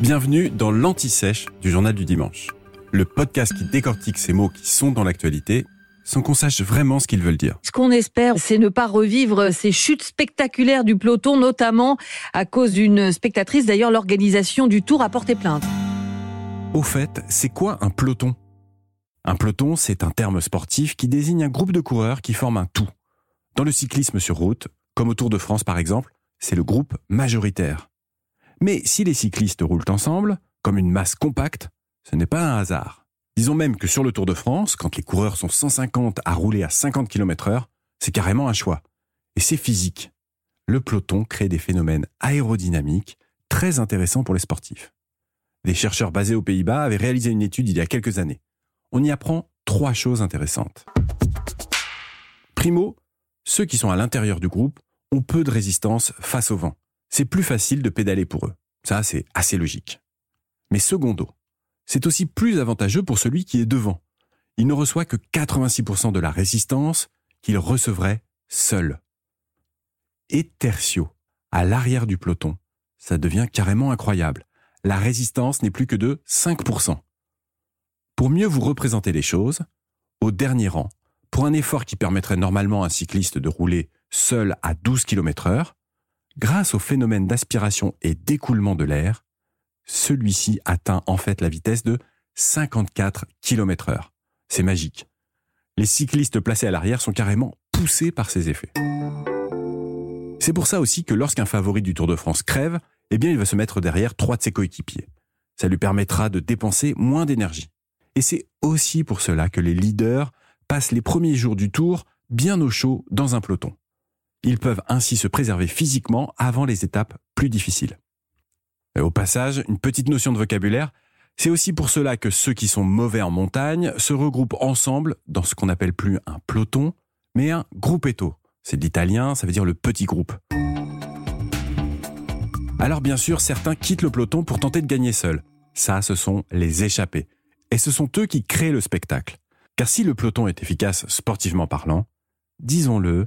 Bienvenue dans l'Anti-Sèche du Journal du Dimanche, le podcast qui décortique ces mots qui sont dans l'actualité sans qu'on sache vraiment ce qu'ils veulent dire. Ce qu'on espère, c'est ne pas revivre ces chutes spectaculaires du peloton, notamment à cause d'une spectatrice. D'ailleurs, l'organisation du Tour a porté plainte. Au fait, c'est quoi un peloton? Un peloton, c'est un terme sportif qui désigne un groupe de coureurs qui forment un tout. Dans le cyclisme sur route, comme au Tour de France par exemple, c'est le groupe majoritaire. Mais si les cyclistes roulent ensemble, comme une masse compacte, ce n'est pas un hasard. Disons même que sur le Tour de France, quand les coureurs sont 150 à rouler à 50 km heure, c'est carrément un choix. Et c'est physique. Le peloton crée des phénomènes aérodynamiques très intéressants pour les sportifs. Des chercheurs basés aux Pays-Bas avaient réalisé une étude il y a quelques années. On y apprend trois choses intéressantes. Primo, ceux qui sont à l'intérieur du groupe ont peu de résistance face au vent. C'est plus facile de pédaler pour eux. Ça, c'est assez logique. Mais secondo, c'est aussi plus avantageux pour celui qui est devant. Il ne reçoit que 86% de la résistance qu'il recevrait seul. Et tertio, à l'arrière du peloton, ça devient carrément incroyable. La résistance n'est plus que de 5%. Pour mieux vous représenter les choses, au dernier rang, pour un effort qui permettrait normalement à un cycliste de rouler seul à 12 km heure, grâce au phénomène d'aspiration et d'écoulement de l'air, celui-ci atteint en fait la vitesse de 54 km heure. C'est magique. Les cyclistes placés à l'arrière sont carrément poussés par ces effets. C'est pour ça aussi que lorsqu'un favori du Tour de France crève, eh bien il va se mettre derrière trois de ses coéquipiers. Ça lui permettra de dépenser moins d'énergie. Et c'est aussi pour cela que les leaders passent les premiers jours du Tour bien au chaud dans un peloton. Ils peuvent ainsi se préserver physiquement avant les étapes plus difficiles. Au passage, une petite notion de vocabulaire, c'est aussi pour cela que ceux qui sont mauvais en montagne se regroupent ensemble dans ce qu'on appelle plus un peloton, mais un gruppetto. C'est de l'italien, ça veut dire le petit groupe. Alors bien sûr, certains quittent le peloton pour tenter de gagner seuls. Ça, ce sont les échappés. Et ce sont eux qui créent le spectacle. Car si le peloton est efficace sportivement parlant, disons-le,